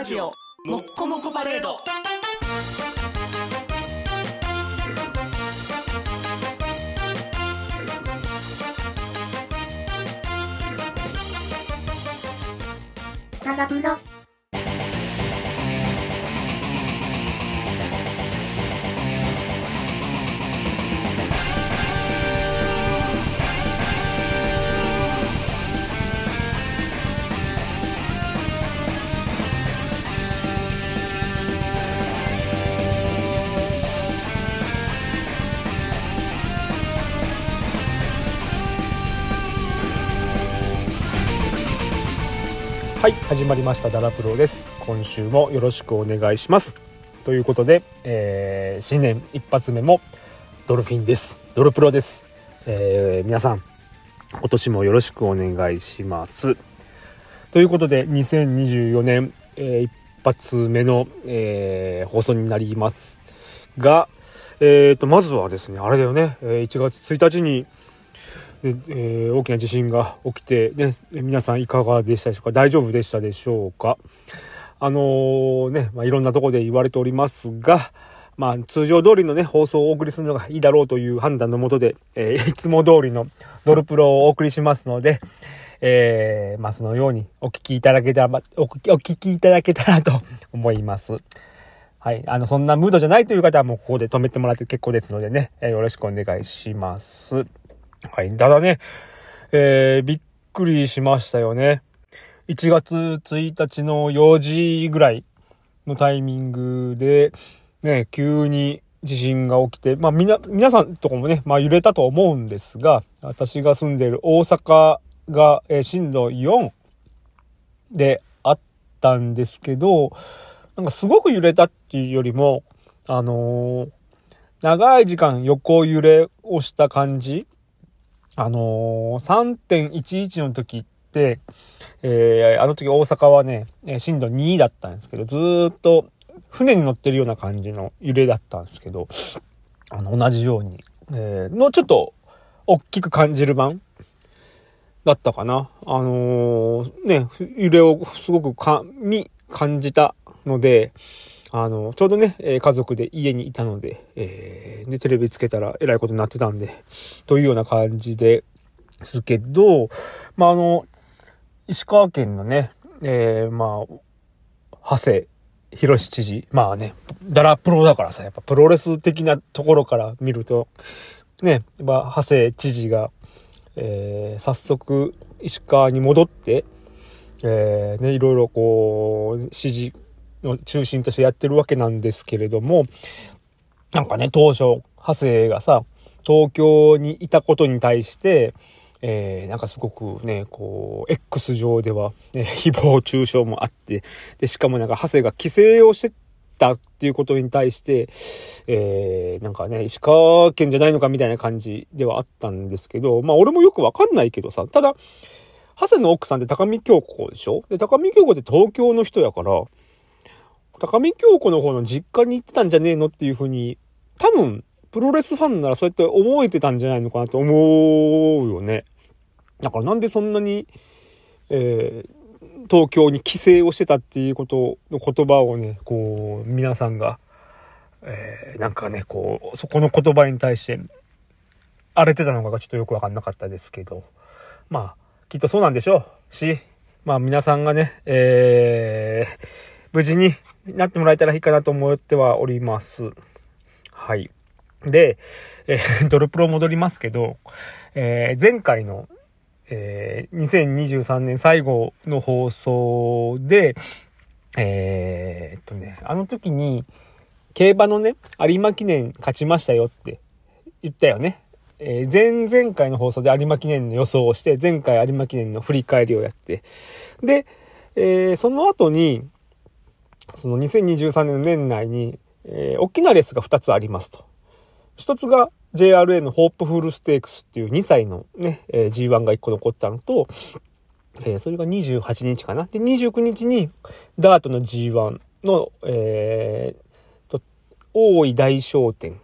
ラジオもっこもこパレード。長風のはい始まりましたダラプロです。今週もよろしくお願いします。ということで、えー新年一発目もドルフィンです。ドルプロです、えー皆さん今年もよろしくお願いします。ということで2024年、えー一発目の、えー放送になりますがえー、とまずはですねあれだよね、1月1日にえー大きな地震が起きて、ね、皆さんいかがでしたでしょうか？大丈夫でしたでしょうか？あのーね、まあ、いろんなとこで言われておりますが、まあ、通常通りのね、放送をお送りするのがいいだろうという判断のもとで、えー いつも通りのドルプロをお送りしますので、えーまあ、そのようにお聞きいただけたら、まお聞きお聞きいただけたらと思います。はい。あの、そんなムードじゃないという方はもうここで止めてもらって結構ですのでね、えよろしくお願いします。はい。ただね、えーびっくりしましたよね。1月1日の4時ぐらいのタイミングで、ね、急に地震が起きて、まあみな、皆さんとかもね、まあ揺れたと思うんですが、私が住んでいる大阪が、えー震度4であったんですけど、なんかすごく揺れたっていうよりも、あのー長い時間横揺れをした感じあのー、3.11の時って、えーあの時大阪はね、震度2だったんですけど、ずっと船に乗ってるような感じの揺れだったんですけど、あの、同じように、えーのちょっと大きく感じる版だったかな。あのーね、揺れをすごくか、み、感じたので、あの、ちょうどね、え家族で家にいたので、えーで、テレビつけたらえらいことになってたんで、というような感じですけど、まあ、あの、石川県のね、えーまあ、長谷博士知事、まあね、ダラプロだからさ、やっぱプロレス的なところから見ると、ね、やっぱ長谷知事が、えー早速石川に戻って、えーね、いろいろこう、指示の中心としてやってるわけなんですけれども、なんかね、当初、長谷がさ、東京にいたことに対して、えーなんかすごくね、こう、X 上では、ね、誹謗中傷もあって、で、しかもなんか、長谷が規制をしてたっていうことに対して、えーなんかね、石川県じゃないのかみたいな感じではあったんですけど、まあ俺もよくわかんないけどさ、ただ、長谷の奥さんって高見京子でしょ？で、高見京子って東京の人やから、高見京子の方の実家に行ってたんじゃねえのっていうふうに、多分、プロレスファンならそうやって思えてたんじゃないのかなと思うよね。だからなんでそんなに、えー東京に帰省をしてたっていうことの言葉をね、こう、皆さんが、えーなんかね、こう、そこの言葉に対して、荒れてたのかがちょっとよくわかんなかったですけど、まあ、きっとそうなんでしょうし、まあ皆さんがね、えー無事になってもらえたらいいかなと思ってはおります。はい。で、えー ドルプロ戻りますけど、えー前回の、えー2023年最後の放送で、えーっとね、あの時に、競馬のね、有馬記念勝ちましたよって言ったよね。えー前々回の放送で有馬記念の予想をして、前回有馬記念の振り返りをやって、で、えーその後に、その2023年の年内に、えー大きなレースが2つありますと。一つが JRA のホープフルステークスっていう2歳のね、えー G1 が1個残ったのと、えーそれが28日かな。で、29日にダートの G1 の、えーと、大井大商店、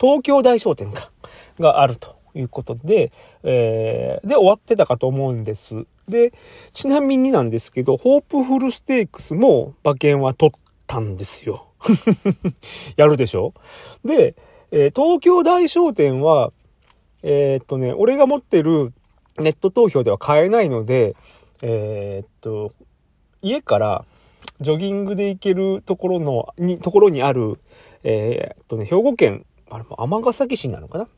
東京大商店か、があるということで、えー、で、終わってたかと思うんです。で、ちなみになんですけど、ホープフルステークスも馬券は取ったんですよ。やるでしょ？で、えー、東京大商店は、えー、っとね、俺が持ってるネット投票では買えないので、えー、っと、家からジョギングで行けるところの、に、ところにある、え、っとね、兵庫県、あれも尼崎市なのかな？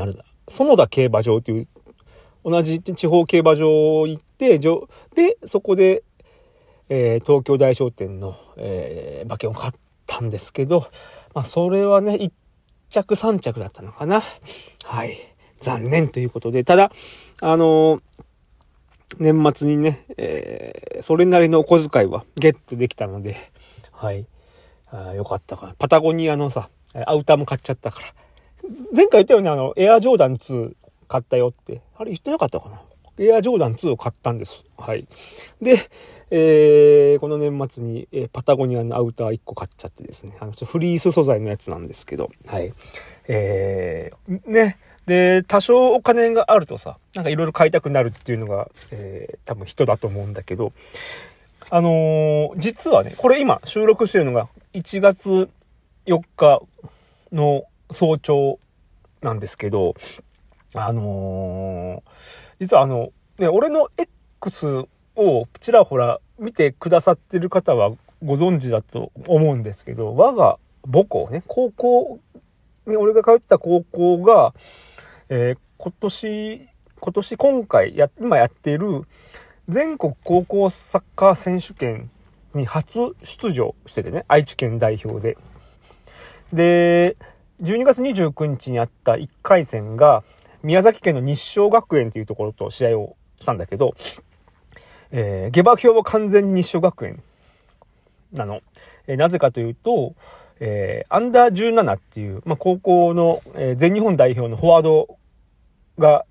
ある。園田競馬場っていう、同じ地方競馬場行って、で、そこで、えー、東京大商店の、えー、馬券を買ったんですけど、まあ、それはね、1着3着だったのかな。はい。残念ということで、ただ、あの、年末にね、えー、それなりのお小遣いはゲットできたので、はい。あよかったかな。パタゴニアのさ、アウターも買っちゃったから。前回言ったよね、あの、エアジョーダン2買ったよって。あれ言ってなかったかな？エアジョーダン2を買ったんです。はい。で、えー、この年末に、えー、パタゴニアのアウター1個買っちゃってですね。あの、ちょフリース素材のやつなんですけど、はい。えー、ね。で、多少お金があるとさ、なんかいろいろ買いたくなるっていうのが、えー、多分人だと思うんだけど、あのー、実はね、これ今収録してるのが1月4日の早朝なんですけど、あのー、実はあの、ね、俺の X をちらほら見てくださってる方はご存知だと思うんですけど、我が母校ね、高校、ね、俺が通った高校が、えー、今年、今年今回や、今やっている全国高校サッカー選手権に初出場しててね、愛知県代表で。で、12月29日にあった1回戦が、宮崎県の日照学園というところと試合をしたんだけど、えー、下馬評は完全に日照学園なの。えー、なぜかというと、えー、アンダー17っていう、まあ、高校の、えー、全日本代表のフォワードが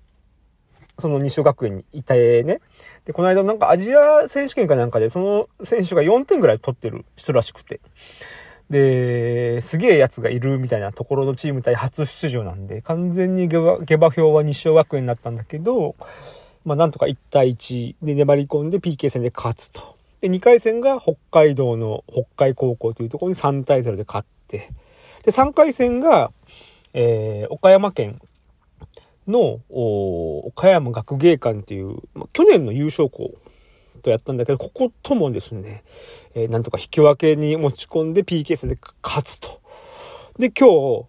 その日照学園にいてね。で、この間なんかアジア選手権かなんかでその選手が4点ぐらい取ってる人らしくて。で、すげえやつがいるみたいなところのチーム対初出場なんで、完全に下馬下馬評は日照学園になったんだけど、まあなんとか1対1で粘り込んで PK 戦で勝つと。で、2回戦が北海道の北海高校というところに3対0で勝って、で、3回戦が、えー、岡山県の、岡山学芸館っていう、まあ、去年の優勝校とやったんだけど、ここともですね、えー、なんとか引き分けに持ち込んで PK 戦で勝つと。で、今日、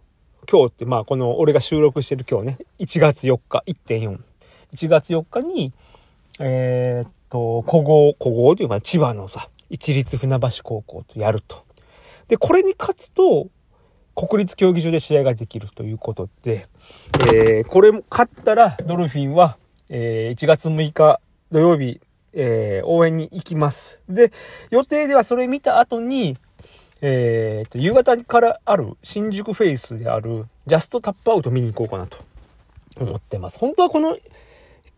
今日って、まあ、この、俺が収録してる今日ね、1月4日、1.4。1月4日に、えー、っと、古豪、古豪というか、千葉のさ、一律船橋高校とやると。で、これに勝つと、国立競技場で試合ができるということで、えー、これも勝ったらドルフィンは、えー、1月6日土曜日、えー、応援に行きます。で、予定ではそれ見た後に、えー、と、夕方からある新宿フェイスであるジャストタップアウト見に行こうかなと思ってます。本当はこの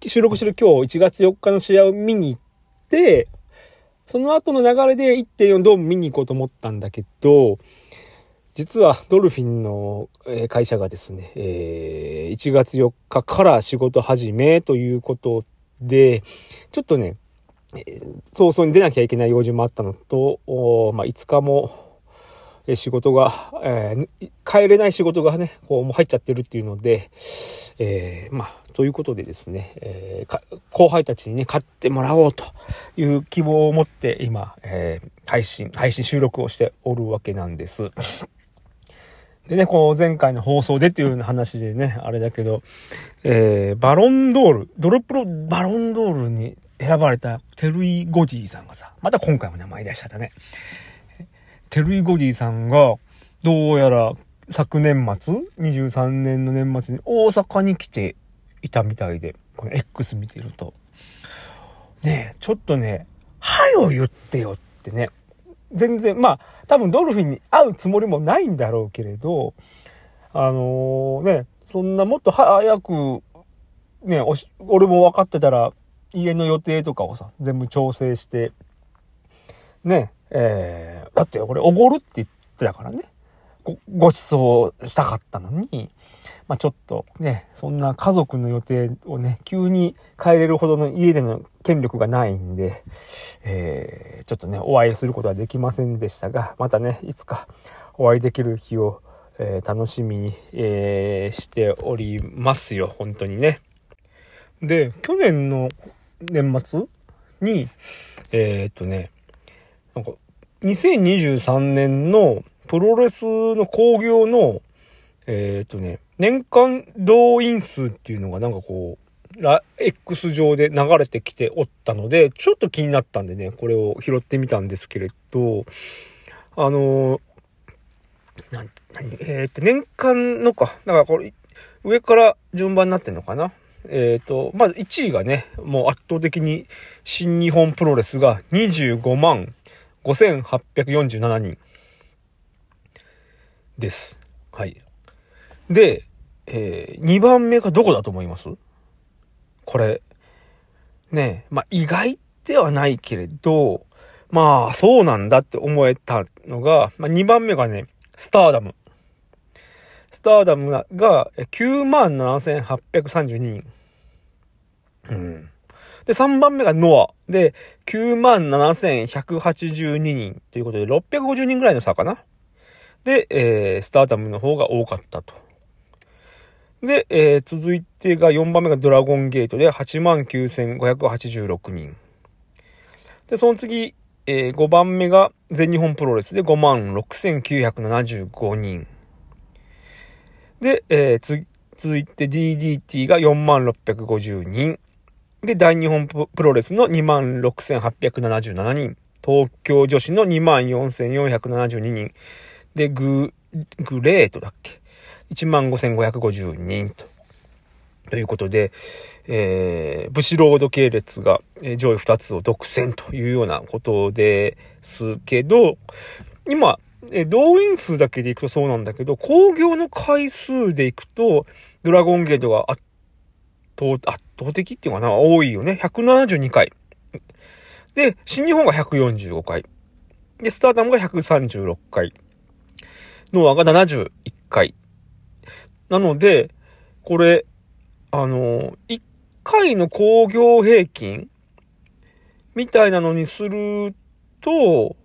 収録してる今日1月4日の試合を見に行って、その後の流れで1.4ドーム見に行こうと思ったんだけど、実はドルフィンの会社がですね、えー、1月4日から仕事始めということで、ちょっとね、早々に出なきゃいけない用事もあったのと、まあ、5日も仕事が、えー、帰れない仕事がね、こうもう入っちゃってるっていうので、えー、まあ、ということでですね、えー、後輩たちにね、買ってもらおうという希望を持って今、えー、配信、配信収録をしておるわけなんです。でね、こう前回の放送でっていうような話でね、あれだけど、えー、バロンドール、ドロップロバロンドールに選ばれたテルイ・ゴディさんがさ、また今回も名前出しちゃったね。テルイ・ゴディさんが、どうやら昨年末、23年の年末に大阪に来ていたみたいで、この X 見てると、ねえ、ちょっとね、はよ言ってよってね、全然、まあ、多分ドルフィンに会うつもりもないんだろうけれど、あのー、ね、そんなもっと早く、ね、俺も分かってたら、家の予定とかをさ、全部調整して、ね、えー、だって俺おごるって言ってたからね。ご、ご馳走したかったのに、まあちょっとね、そんな家族の予定をね、急に変えれるほどの家での権力がないんで、えー、ちょっとね、お会いすることはできませんでしたが、またね、いつかお会いできる日を、えー、楽しみに、えー、しておりますよ、本当にね。で、去年の年末？に、えー、っとね、なんか、2023年のプロレスの興行の、えー、っとね、年間動員数っていうのがなんかこう、ラ、X 上で流れてきておったので、ちょっと気になったんでね、これを拾ってみたんですけれど、あのー、な、なえー、っと、年間のか、だからこれ、上から順番になってんのかな？えっ、ー、と、まず1位がね、もう圧倒的に新日本プロレスが25万5847人です。はい。で、えー、2番目がどこだと思います？これ。ねまあ意外ではないけれど、まあそうなんだって思えたのが、まあ2番目がね、スターダム。スターダムが97,832人。うん。で、3番目がノア。で、97,182人ということで、650人ぐらいの差かな。で、えー、スターダムの方が多かったと。で、えー、続いてが4番目がドラゴンゲートで89,586人。で、その次、えー、5番目が全日本プロレスで56,975人。で、えー、続いて DDT が4650人。で、大日本プロレスの26,877人。東京女子の24,472人。で、グ、グレートだっけ ?15,550 人と。ということで、えー、武士ロード系列が上位2つを独占というようなことですけど、今、え動員数だけでいくとそうなんだけど、工業の回数でいくと、ドラゴンゲートが圧倒、圧倒的っていうかな、多いよね。172回。で、新日本が145回。で、スターダムが136回。ノアが71回。なので、これ、あの、1回の工業平均みたいなのにすると、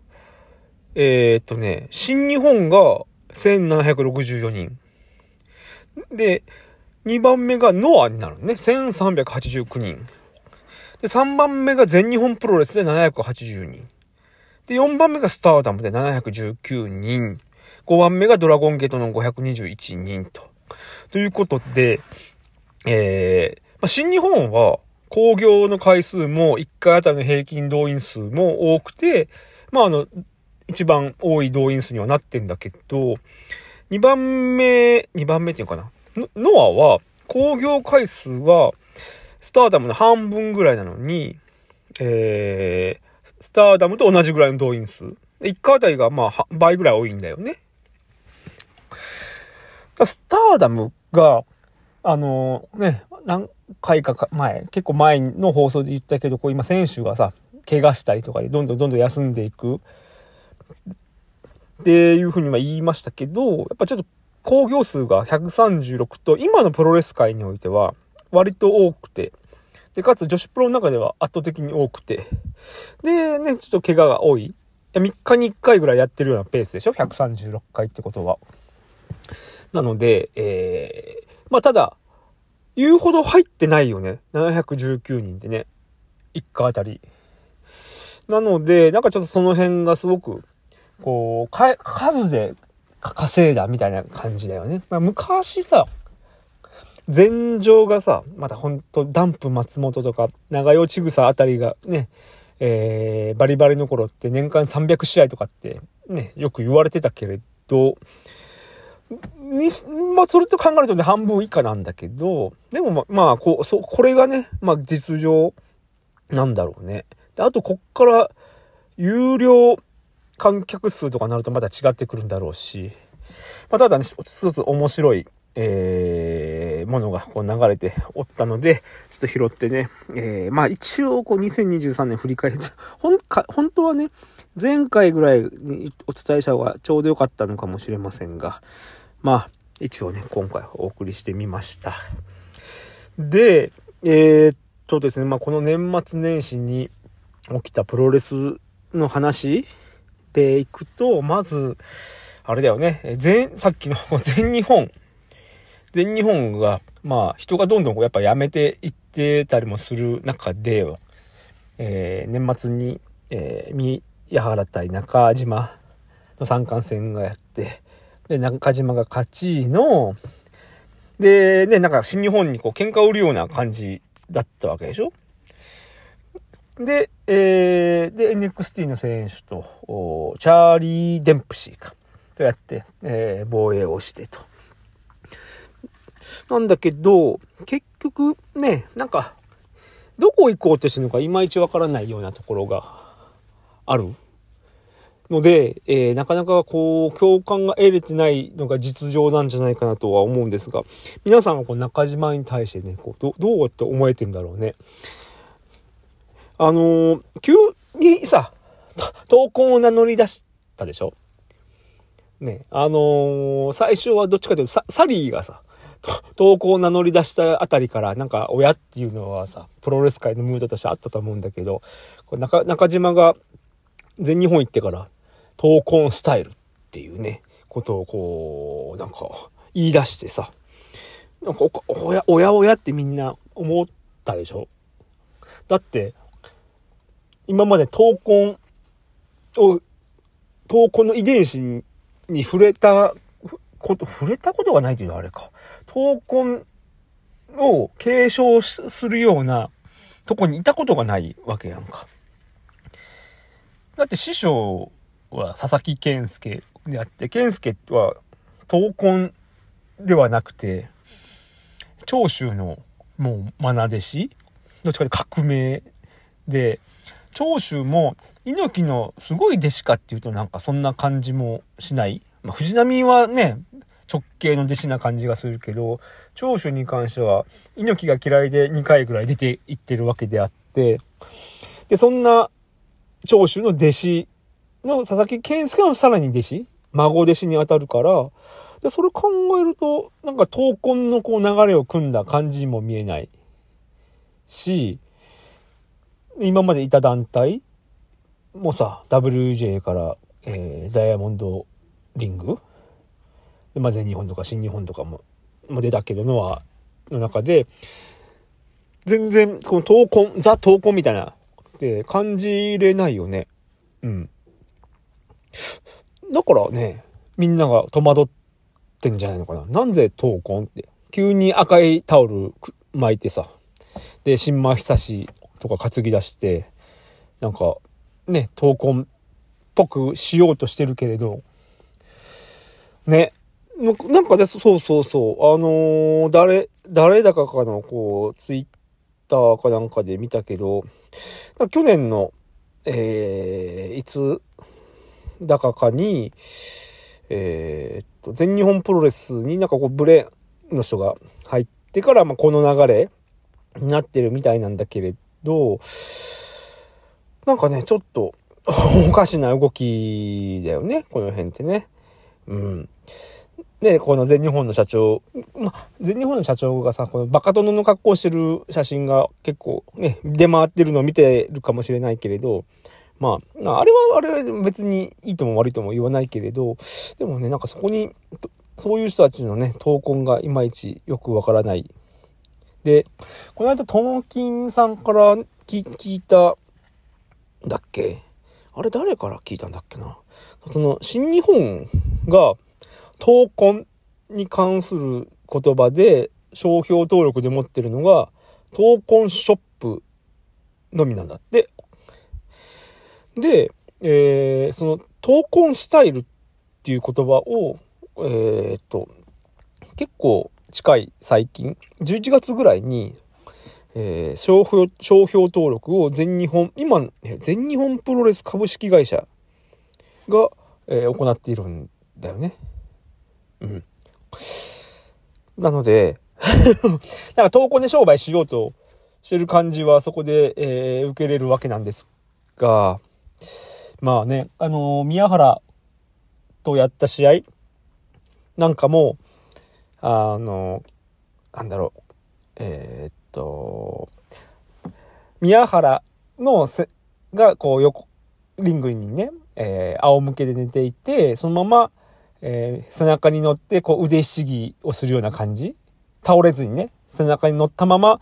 えー、っとね、新日本が1764人。で、2番目がノアになるね。1389人。で、3番目が全日本プロレスで780人。で、4番目がスターダムで719人。5番目がドラゴンゲートの521人と。ということで、えー、まあ、新日本は工業の回数も1回あたりの平均動員数も多くて、まあ、あの、一番多い動員数にはなってんだけど、2番目、2番目っていうかな？ノアは、工業回数は、スターダムの半分ぐらいなのに、えー、スターダムと同じぐらいの動員数。1回あたりが、まあ、倍ぐらい多いんだよね。スターダムが、あのー、ね、何回か前、結構前の放送で言ったけど、こう今選手がさ、怪我したりとかでどんどんどんどん休んでいく。っていうふうには言いましたけど、やっぱちょっと工業数が136と、今のプロレス界においては割と多くて、で、かつ女子プロの中では圧倒的に多くて、で、ね、ちょっと怪我が多い。3日に1回ぐらいやってるようなペースでしょ ?136 回ってことは。なので、えー、まあただ、言うほど入ってないよね。719人でね。1回あたり。なので、なんかちょっとその辺がすごく、こう、か、数で稼いだみたいな感じだよね。まあ、昔さ、前場がさ、またほんと、ダンプ松本とか、長与千草あたりがね、えー、バリバリの頃って年間300試合とかってね、よく言われてたけれど、に、まあ、それと考えるとね、半分以下なんだけど、でもま、まあ、こう、そう、これがね、まあ、実情なんだろうね。で、あと、こっから、有料観客数とかになるとまた違ってくるんだろうし、まあ、ただね、一つ面白い、えー、ものがこう流れておったので、ちょっと拾ってね、えー、まあ一応こう2023年振り返って、ほんか、本当はね、前回ぐらいにお伝えした方がちょうど良かったのかもしれませんが、まあ、一応ね、今回お送りしてみました。で、えー、っとですね、まあ、この年末年始に起きたプロレスの話でいくと、まず、あれだよね、全、さっきの 全日本、全日本が、まあ、人がどんどんやっぱ辞めていってたりもする中で、えー、年末に、えー、宮原対中島の三冠戦がやって、で、中島が勝ちの、で、ね、なんか新日本にこう喧嘩を売るような感じだったわけでしょ？で、えー、で、NXT の選手と、チャーリー・デンプシーか、とやって、えー、防衛をしてと。なんだけど、結局ね、なんか、どこ行こうとしてるのかいまいちわからないようなところがあるので、えー、なかなかこう、共感が得れてないのが実情なんじゃないかなとは思うんですが、皆さんはこう中島に対してね、こうどどうって思えてるんだろうね。あのー、急にさ、闘魂を名乗り出したでしょ？ね、あのー、最初はどっちかというとサ、サリーがさ、投稿を名乗り出したあたりから、なんか親っていうのはさ、プロレス界のムードとしてあったと思うんだけど、これ中中島が全日本行ってから、闘魂スタイルっていうね、ことをこう、なんか言い出してさ、なんかお、おや、おやおやってみんな思ったでしょ？だって、今まで闘魂を、闘魂の遺伝子に触れたこと、触れたことがないというのはあれか。闘魂を継承するようなとこにいたことがないわけやんか。だって師匠は佐々木健介であって、健介は闘魂ではなくて、長州のもう愛弟子？どっちかで革命で、長州も猪木のすごい弟子かっていうとなんかそんな感じもしない。まあ、藤波はね、直系の弟子な感じがするけど、長州に関しては猪木が嫌いで2回ぐらい出ていってるわけであって、で、そんな長州の弟子の佐々木健介のさらに弟子孫弟子に当たるから、で、それ考えると、なんか闘魂のこう流れを組んだ感じにも見えないし、今までいた団体もさ、WJ から、えー、ダイヤモンドリングで、まあ、全日本とか新日本とかも、も出たけどのは、の中で、全然、この闘魂、ザ闘魂みたいな、って感じれないよね。うん。だからね、みんなが戸惑ってんじゃないのかな。なんで闘魂って。急に赤いタオル巻いてさ。で、新米久しとか担ぎ出して、なんか、ね、闘魂っぽくしようとしてるけれど、ね、なんかで、そうそうそう、あのー、誰、誰だかかの、こう、ツイッターかなんかで見たけど、去年の、えー、いつだかかに、えー、っと、全日本プロレスになんかこう、ブレの人が入ってから、まあ、この流れになってるみたいなんだけれど、なんかね、ちょっと、おかしな動きだよね、この辺ってね。うん。で、この全日本の社長、ま全日本の社長がさ、このバカ殿の格好してる写真が結構ね、出回ってるのを見てるかもしれないけれど、まあ、あれは、あれは別にいいとも悪いとも言わないけれど、でもね、なんかそこに、そういう人たちのね、闘魂がいまいちよくわからない。で、この間、トモキンさんから聞いた、だっけ？あれ誰から聞いたんだっけな？その、新日本が、闘魂に関する言葉で商標登録で持ってるのが、闘魂ショップのみなんだって。で、えー、その闘魂スタイルっていう言葉を、えー、っと、結構近い最近、11月ぐらいに、えー、商標、商標登録を全日本、今、全日本プロレス株式会社が、えー、行っているんだよね。うん。なので なんか投稿で商売しようとしてる感じはそこで、えー、受けれるわけなんですが、まあね、あのー、宮原とやった試合なんかも、あの、なんだろう、えー、っと、宮原のせ、が、こう、横、リングにね、えー、仰向けで寝ていて、そのまま、えー、背中に乗って、こう、腕ひしぎをするような感じ。倒れずにね、背中に乗ったまま、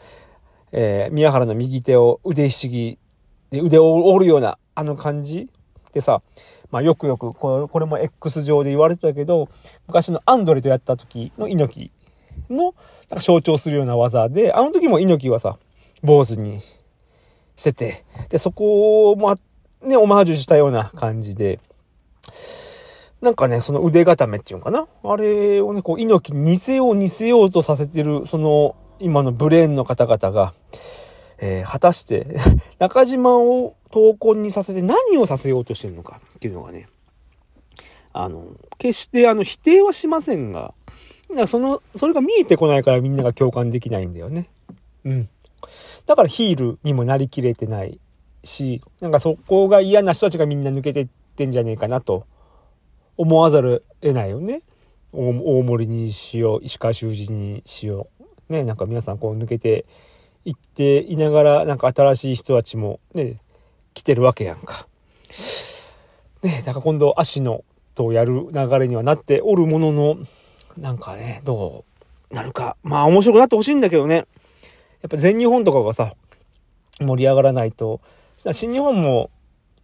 えー、宮原の右手を腕ひしぎで腕を折るような、あの感じ。でさ、まあよくよくこれ、これも X 上で言われてたけど、昔のアンドレとやった時の猪木のなんか象徴するような技で、あの時も猪木はさ、坊主にしてて、で、そこもね、オマージュしたような感じで、なんかね、その腕固めっていうのかな？あれをね、こう、猪木に似せよう似せようとさせてる、その、今のブレーンの方々が、えー、果たして 中島を闘魂にさせて何をさせようとしてるのか。っていうのがね、あの、決してあの否定はしませんが、その、それが見えてこないからみんなが共感できないんだよね。うん。だからヒールにもなりきれてないし、なんかそこが嫌な人たちがみんな抜けてってんじゃねえかなと思わざる得ないよね。大森にしよう、石川修司にしよう。ね、なんか皆さんこう抜けて行っていながら、なんか新しい人たちもね、来てるわけやんか。ね、だから今度足のとやる流れにはなっておるものの、なんかね、どうなるか。まあ面白くなってほしいんだけどね。やっぱ全日本とかがさ、盛り上がらないと、新日本も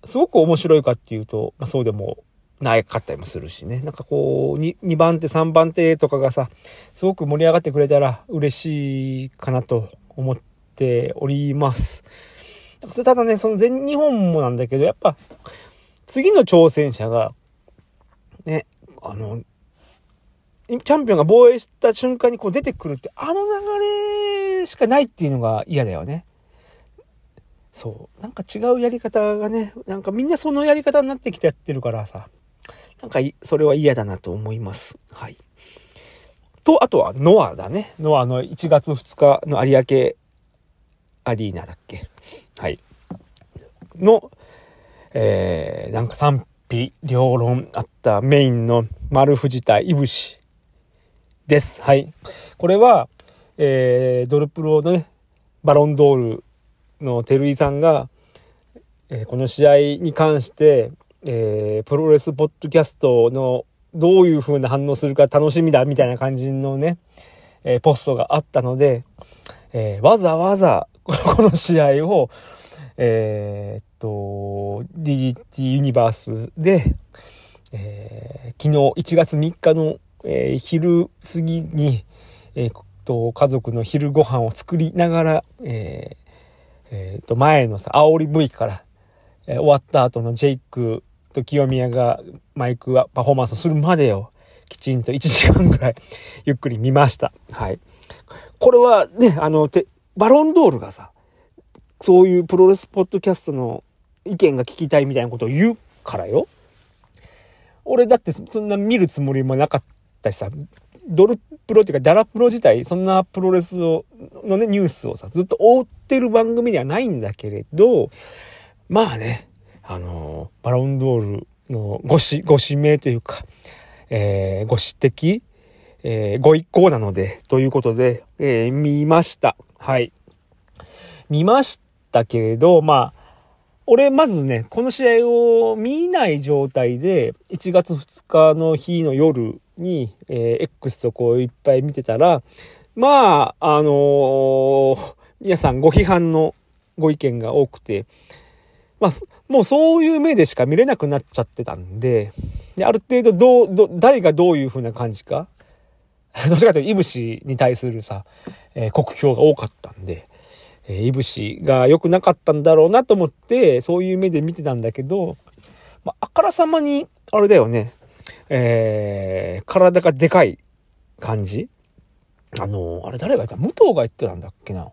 すごく面白いかっていうと、まあそうでもないかったりもするしね。なんかこう2、2番手、3番手とかがさ、すごく盛り上がってくれたら嬉しいかなと思っております。ただね、その全日本もなんだけど、やっぱ、次の挑戦者が、ね、あの、チャンピオンが防衛した瞬間にこう出てくるって、あの流れしかないっていうのが嫌だよね。そう。なんか違うやり方がね、なんかみんなそのやり方になってきてやってるからさ、なんかそれは嫌だなと思います。はい。と、あとはノアだね。ノアの1月2日の有明アリーナだっけはい。の、えー、なんか賛否両論あったメインの丸藤田いぶしです。はい。これは、えー、ドルプロのね、バロンドールの照井さんが、えー、この試合に関して、えー、プロレスポッドキャストのどういう風な反応するか楽しみだみたいな感じのね、えー、ポストがあったので、えー、わざわざこの試合を、えー、と、DDT ユニバースで、えー、昨日1月3日の、えー、昼過ぎに、えー、と、家族の昼ご飯を作りながら、えー、えー、と、前のさ、煽り V から、えー、終わった後のジェイクと清宮がマイクはパフォーマンスするまでを、きちんと1時間ぐらい ゆっくり見ました。はい。これはね、あの、て、バロンドールがさ、そういうプロレスポッドキャストの意見が聞きたいみたいなことを言うからよ。俺だってそんな見るつもりもなかったしさ、ドルプロっていうかダラプロ自体、そんなプロレスを、のね、ニュースをさ、ずっと追ってる番組ではないんだけれど、まあね、あの、バロンドールのごし、ご指名というか、えー、ご指摘、えー、ご一行なので、ということで、えー、見ました。はい。見ましたけれど、まあ、俺、まずね、この試合を見ない状態で、1月2日の日の夜に、えー、X とこういっぱい見てたら、まあ、あのー、皆さんご批判のご意見が多くて、まあ、もうそういう目でしか見れなくなっちゃってたんで、である程度どう、ど、誰がどういう風な感じか、どちらかというと、いぶしに対するさ、えー、国評が多かったんで、え、いぶしが良くなかったんだろうなと思って、そういう目で見てたんだけど、まあ、あからさまに、あれだよね、えー、体がでかい感じあの、あれ誰が言った？武藤が言ってたんだっけな。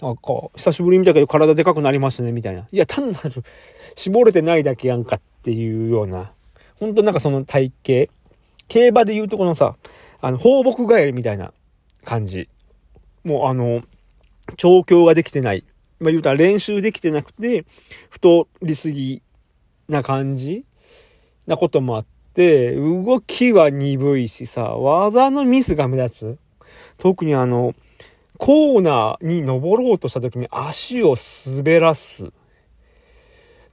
なんか、久しぶりに見たけど体でかくなりましたね、みたいな。いや、単なる、絞れてないだけやんかっていうような、ほんとなんかその体型、競馬で言うとこのさ、あの、放牧帰りみたいな感じ。もうあの、調教ができてない。まあ言うたら練習できてなくて、太りすぎな感じなこともあっで、動きは鈍いしさ、技のミスが目立つ。特にあの、コーナーに登ろうとした時に足を滑らす。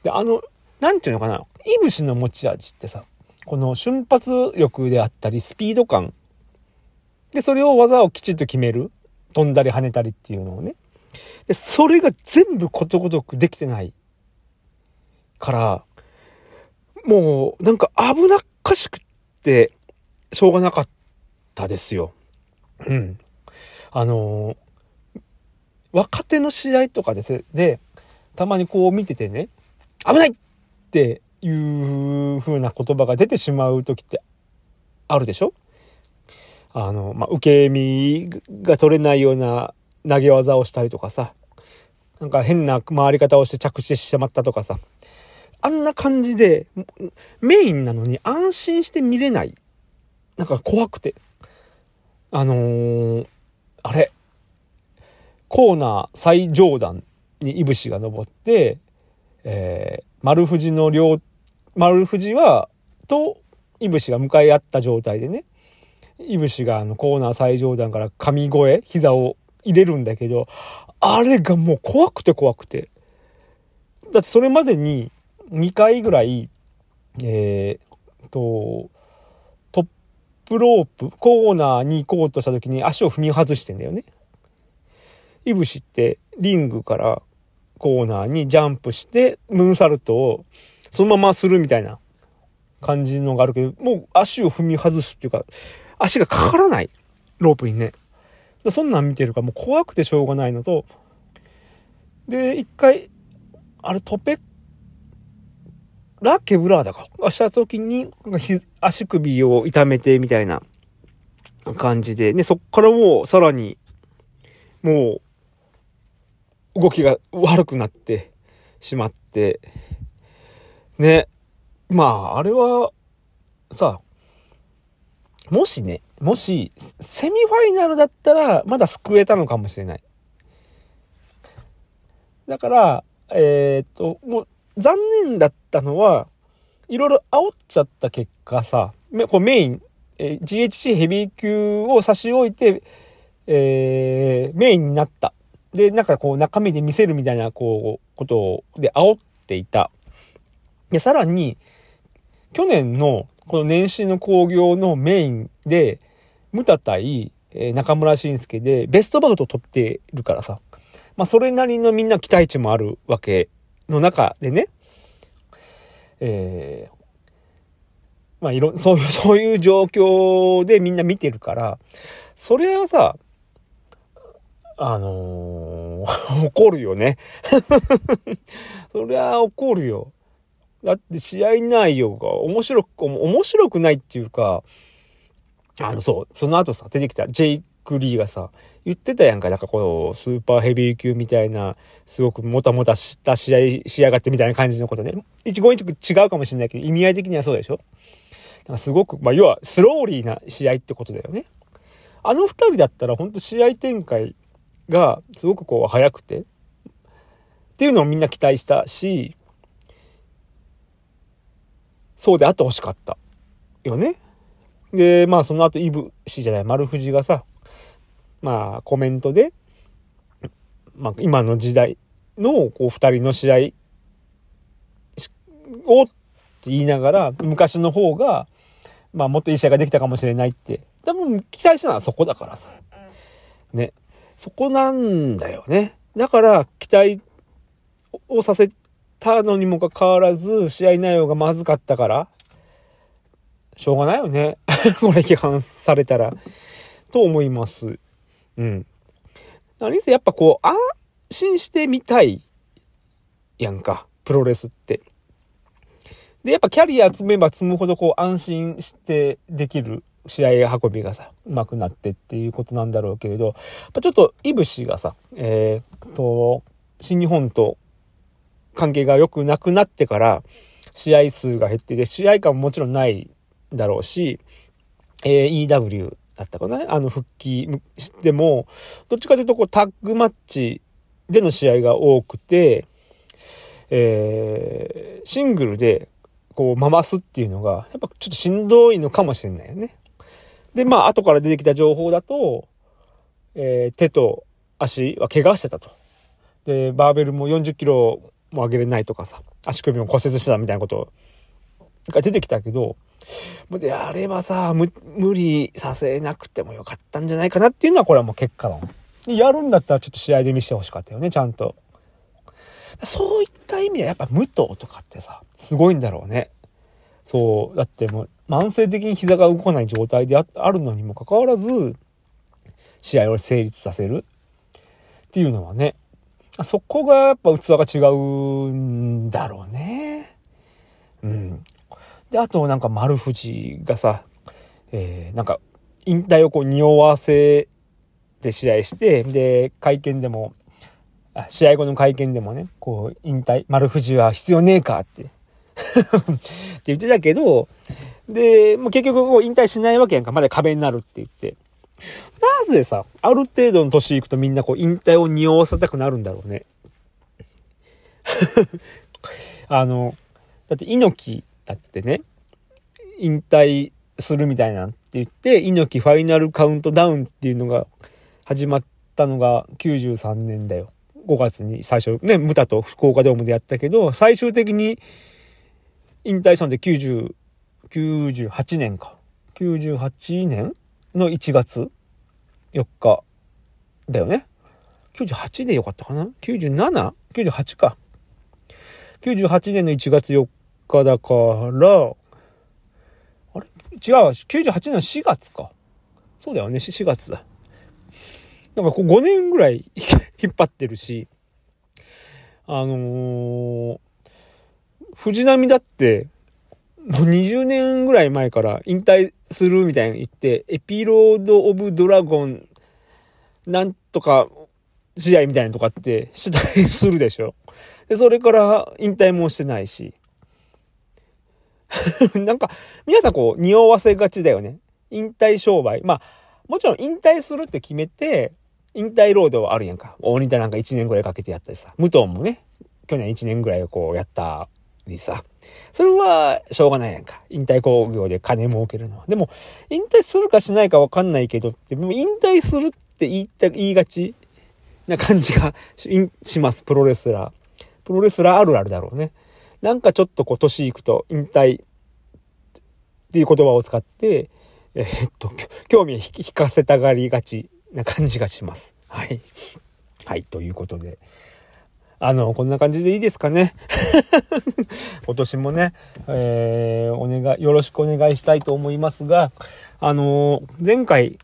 で、あの、なんていうのかな、いぶしの持ち味ってさ、この瞬発力であったり、スピード感。で、それを技をきちっと決める。飛んだり跳ねたりっていうのをね。で、それが全部ことごとくできてない。から、もう、なんか危なっかしくって、しょうがなかったですよ。うん。あのー、若手の試合とかです、で、たまにこう見ててね、危ないっていう風な言葉が出てしまう時ってあるでしょ？あの、まあ、受け身が取れないような投げ技をしたりとかさ、なんか変な回り方をして着地してしまったとかさ、あんな感じで、メインなのに安心して見れない。なんか怖くて。あのー、あれ、コーナー最上段にいぶしが登って、えー、丸富士の両、丸富士は、と、いぶしが向かい合った状態でね、いぶしがあのコーナー最上段から神越え、膝を入れるんだけど、あれがもう怖くて怖くて。だってそれまでに2回ぐらい、えー、と、トップロープ、コーナーに行こうとした時に足を踏み外してんだよね。いぶしってリングからコーナーにジャンプして、ムーンサルトをそのままするみたいな感じのがあるけど、もう足を踏み外すっていうか、足がかからない。ロープにね。そんなん見てるからもう怖くてしょうがないのと、で、一回、あれトペラケブラーだか。した時に、足首を痛めてみたいな感じで、ね、そっからもうさらに、もう、動きが悪くなってしまって、ね、まあ、あれは、さ、もしね、もし、セミファイナルだったら、まだ救えたのかもしれない。だから、えー、っと、もう、残念だったのは、いろいろ煽っちゃった結果さ、こメイン、えー、GHC ヘビー級を差し置いて、えー、メインになった。で、なんかこう中身で見せるみたいな、こう、ことで煽っていた。で、さらに、去年のこの年始の興行のメインで、ムタ対、え、中村晋介でベストバウト取ってるからさ。まあ、それなりのみんな期待値もあるわけの中でね、えー、まあ、いろ、そういう、そういう状況でみんな見てるから、それはさ、あのー、怒るよね。そりゃ怒るよ。だって試合内容が面白く、面白くないっていうか、あの、そう、その後さ、出てきたジェイク・リーがさ、言ってたやんか、なんかこう、スーパーヘビー級みたいな、すごくもたもたした試合しやがってみたいな感じのことね。一言一句違うかもしれないけど、意味合い的にはそうでしょだからすごく、まあ、要は、スローリーな試合ってことだよね。あの二人だったら、ほんと試合展開が、すごくこう、早くて、っていうのをみんな期待したし、そうであってほしかった。よね。で、まあその後、イブ氏じゃない、丸藤がさ、まあ、コメントで、まあ、今の時代の、こう、二人の試合をって言いながら、昔の方が、まあ、もっといい試合ができたかもしれないって。多分、期待したのはそこだからさ。ね。そこなんだよね。だから、期待をさせたのにもかかわらず、試合内容がまずかったから、しょうがないよね。これ批判されたら。と思います。うん。何せやっぱこう、安心してみたいやんか、プロレスって。で、やっぱキャリア積めば積むほどこう安心してできる試合運びがさ、上手くなってっていうことなんだろうけれど、やっぱちょっとイブシがさ、えー、と、新日本と関係が良くなくなってから、試合数が減ってて、試合感ももちろんないだろうし、えー、EW だったかな？あの、復帰しても、どっちかというと、こう、タッグマッチでの試合が多くて、えー、シングルで、こう回すっていうのが、やっぱちょっとしんどいのかもしれないよね。で、まあ、後から出てきた情報だと、えー、手と足は怪我してたと。で、バーベルも40キロも上げれないとかさ、足首も骨折してたみたいなことが出てきたけど、であればさ、無理させなくてもよかったんじゃないかなっていうのは、これはもう結果論。やるんだったらちょっと試合で見せてほしかったよね、ちゃんと。そういった意味ではやっぱ武藤とかってさ、すごいんだろうね。そう、だってもう慢性的に膝が動かない状態であるのにもかかわらず、試合を成立させるっていうのはね、そこがやっぱ器が違うんだろうね。うん。で、あとなんか丸藤がさ、えー、なんか引退をこう匂わせで試合して、で、会見でも、あ試合後の会見でもね、こう、引退、丸藤は必要ねえかって って言ってたけど、で、もう結局こう引退しないわけやんか。まだ壁になるって言って。なぜさ、ある程度の年いくとみんなこう引退を匂わせたくなるんだろうね。あの、だって猪木だってね、引退するみたいなって言って、猪木ファイナルカウントダウンっていうのが始まったのが93年だよ。5月に最初ね、ムタと福岡ドームでやったけど、最終的に引退したんで90、98年か。98年の1月4日だよね。98でよかったかな ?97?98 か。98年の1月4日だから、あれ？違うわ、98年の4月か。そうだよね、4月だ。なんかこう5年ぐらい 引っ張ってるし、あのー、藤波だって、もう20年ぐらい前から引退するみたいに言って、エピロード・オブ・ドラゴン、なんとか試合みたいなとかってしてたりするでしょ。で、それから引退もしてないし。なんか、皆さんこう、匂わせがちだよね。引退商売。まあ、もちろん引退するって決めて、引退ロードはあるやんか。大仁田なんか1年ぐらいかけてやったりさ。武藤もね、去年1年ぐらいこうやったりさ。それはしょうがないやんか。引退工業で金儲けるのは。でも、引退するかしないかわかんないけど、でも引退するって言いた、言いがちな感じが します。プロレスラー。プロレスラーあるあるだろうね。なんかちょっとこう年いくと引退っていう言葉を使って、えー、っと、興味を引かせたがりがちな感じがします。はい。はい、ということで。あの、こんな感じでいいですかね？今年もね、えー、お願い、よろしくお願いしたいと思いますが、あの前回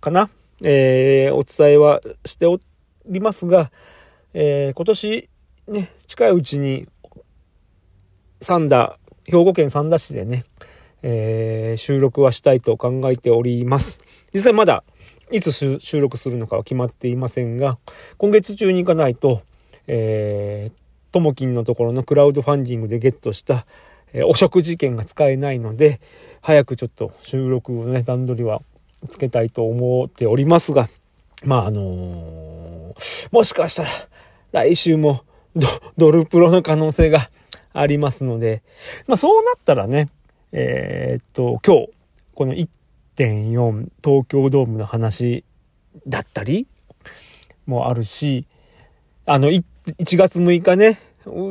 かな、えー、お伝えはしておりますが、えー、今年、ね、近いうちに、三田、兵庫県三田市でね、えー、収録はしたいと考えております。実際まだ、いつ収録するのかは決まっていませんが、今月中に行かないと、えー、ともきんのところのクラウドファンディングでゲットした、えー、お食事券が使えないので、早くちょっと収録をね、段取りはつけたいと思っておりますが、まあ、あのー、もしかしたら、来週もド、ドルプロの可能性がありますので、まあ、そうなったらね、えー、っと、今日、この1.4東京ドームの話だったりもあるし、あの、1 1月6日ね、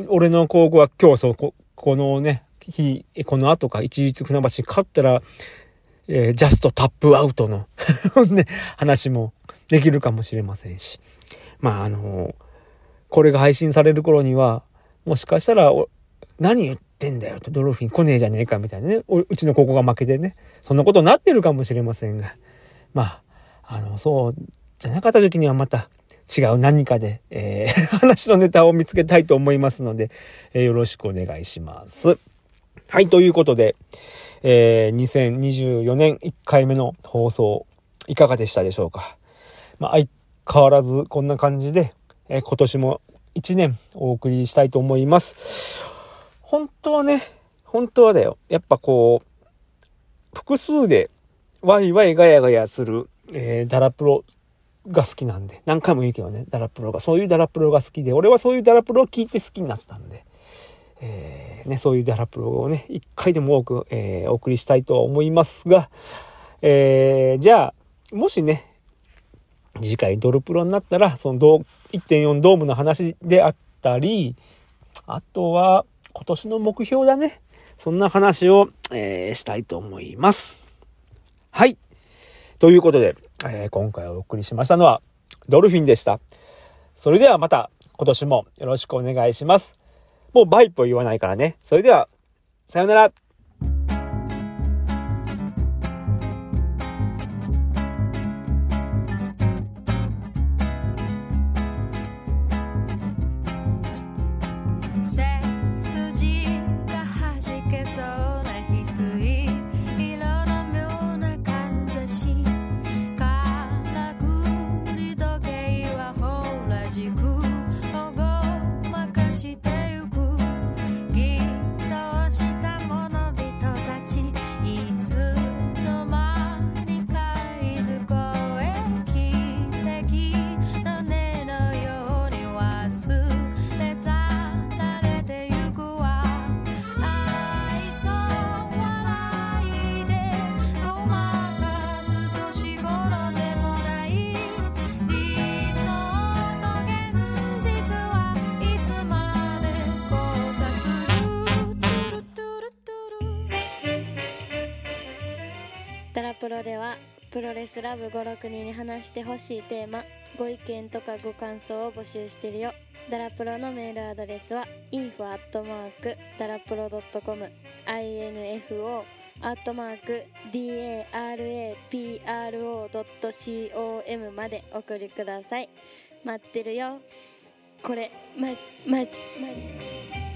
俺の高校は今日そう、このね、日、この後か、一日船橋に勝ったら、えー、ジャストタップアウトの ね、話もできるかもしれませんし。まあ、あのー、これが配信される頃には、もしかしたら、何言ってんだよと、ドルフィン来ねえじゃねえかみたいなね、うちの高校が負けてね、そんなことになってるかもしれませんが、まあ、あの、そうじゃなかった時にはまた違う何かで、えー、話のネタを見つけたいと思いますので、えー、よろしくお願いします。はい、ということで、えー、2024年1回目の放送、いかがでしたでしょうか？まあ、相変わらずこんな感じで、えー、今年も1年お送りしたいと思います。本当はね、本当はだよ。やっぱこう、複数でワイワイガヤガヤする、えー、ダラプロが好きなんで、何回も言うけどね、ダラプロが、そういうダラプロが好きで、俺はそういうダラプロを聞いて好きになったんで、えーね、そういうダラプロをね、一回でも多く、えーお送りしたいとは思いますが、えーじゃあ、もしね、次回ドルプロになったら、その1.4ドームの話であったり、あとは今年の目標だね。そんな話を、えーしたいと思います。はい。ということで、えー今回お送りしましたのはドルフィンでした。それではまた今年もよろしくお願いします。もうバイプを言わないからね。それでは、さようなら。スラブ56人に話してほしいテーマご意見とかご感想を募集してるよ。ダラプロのメールアドレスは info アットマークダラプロドットコム info アットマーク DARAPRO.com までお送りください。待ってるよ。これマジマジマジ